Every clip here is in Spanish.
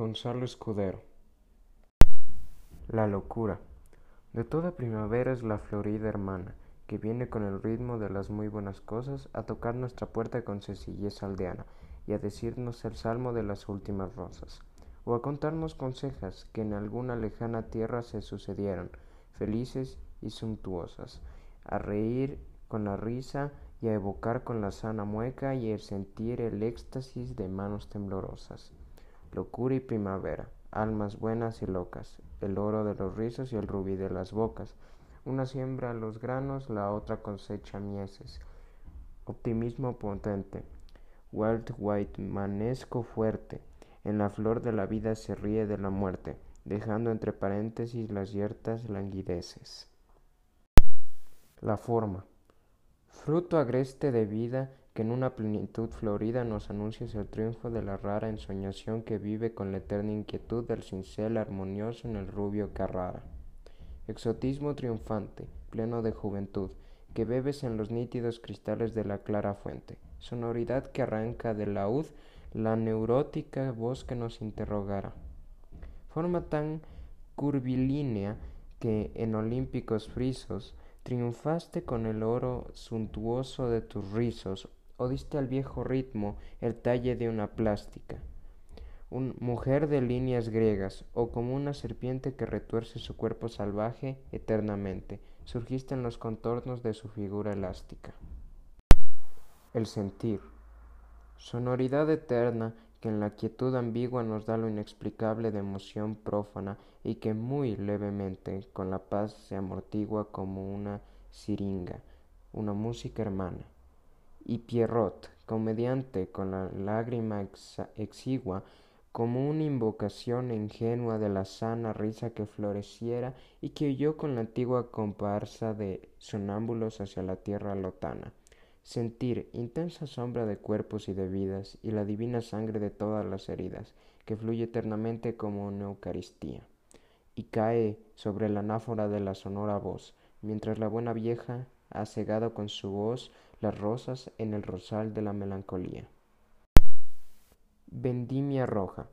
Gonzalo Escudero. La locura. De toda primavera es la florida hermana, que viene con el ritmo de las muy buenas cosas a tocar nuestra puerta con sencillez aldeana y a decirnos el salmo de las últimas rosas, o a contarnos consejas que en alguna lejana tierra se sucedieron, felices y suntuosas, a reír con la risa y a evocar con la sana mueca y el sentir el éxtasis de manos temblorosas locura y primavera, almas buenas y locas, el oro de los rizos y el rubí de las bocas. Una siembra los granos, la otra cosecha mieses. Optimismo potente, Walt White manesco fuerte, en la flor de la vida se ríe de la muerte, dejando entre paréntesis las yertas languideces. La forma. Fruto agreste de vida en una plenitud florida nos anuncias el triunfo de la rara ensoñación que vive con la eterna inquietud del cincel armonioso en el rubio Carrara. Exotismo triunfante, pleno de juventud, que bebes en los nítidos cristales de la clara fuente. Sonoridad que arranca del laúd la neurótica voz que nos interrogara. Forma tan curvilínea que en olímpicos frisos triunfaste con el oro suntuoso de tus rizos diste al viejo ritmo el talle de una plástica. Un mujer de líneas griegas, o como una serpiente que retuerce su cuerpo salvaje eternamente, surgiste en los contornos de su figura elástica. El sentir. Sonoridad eterna que en la quietud ambigua nos da lo inexplicable de emoción prófana y que muy levemente con la paz se amortigua como una siringa, una música hermana y Pierrot, comediante con la lágrima exigua, como una invocación ingenua de la sana risa que floreciera y que huyó con la antigua comparsa de sonámbulos hacia la tierra lotana. Sentir intensa sombra de cuerpos y de vidas y la divina sangre de todas las heridas, que fluye eternamente como una Eucaristía, y cae sobre la anáfora de la sonora voz, mientras la buena vieja ha cegado con su voz las rosas en el rosal de la melancolía. Vendimia roja.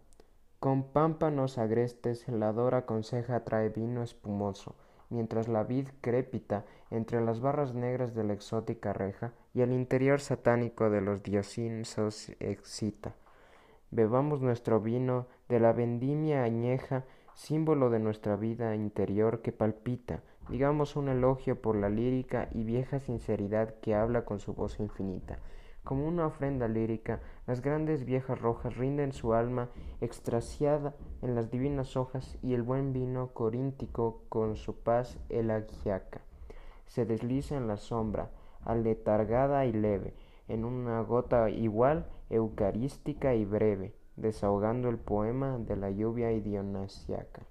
Con pámpanos agrestes la dora conceja trae vino espumoso, mientras la vid crépita entre las barras negras de la exótica reja y el interior satánico de los diosinsos excita. Bebamos nuestro vino de la vendimia añeja, símbolo de nuestra vida interior que palpita, digamos un elogio por la lírica y vieja sinceridad que habla con su voz infinita. Como una ofrenda lírica, las grandes viejas rojas rinden su alma extrasiada en las divinas hojas y el buen vino coríntico con su paz elegiaca se desliza en la sombra, aletargada y leve, en una gota igual, eucarística y breve, desahogando el poema de la lluvia idionasiaca.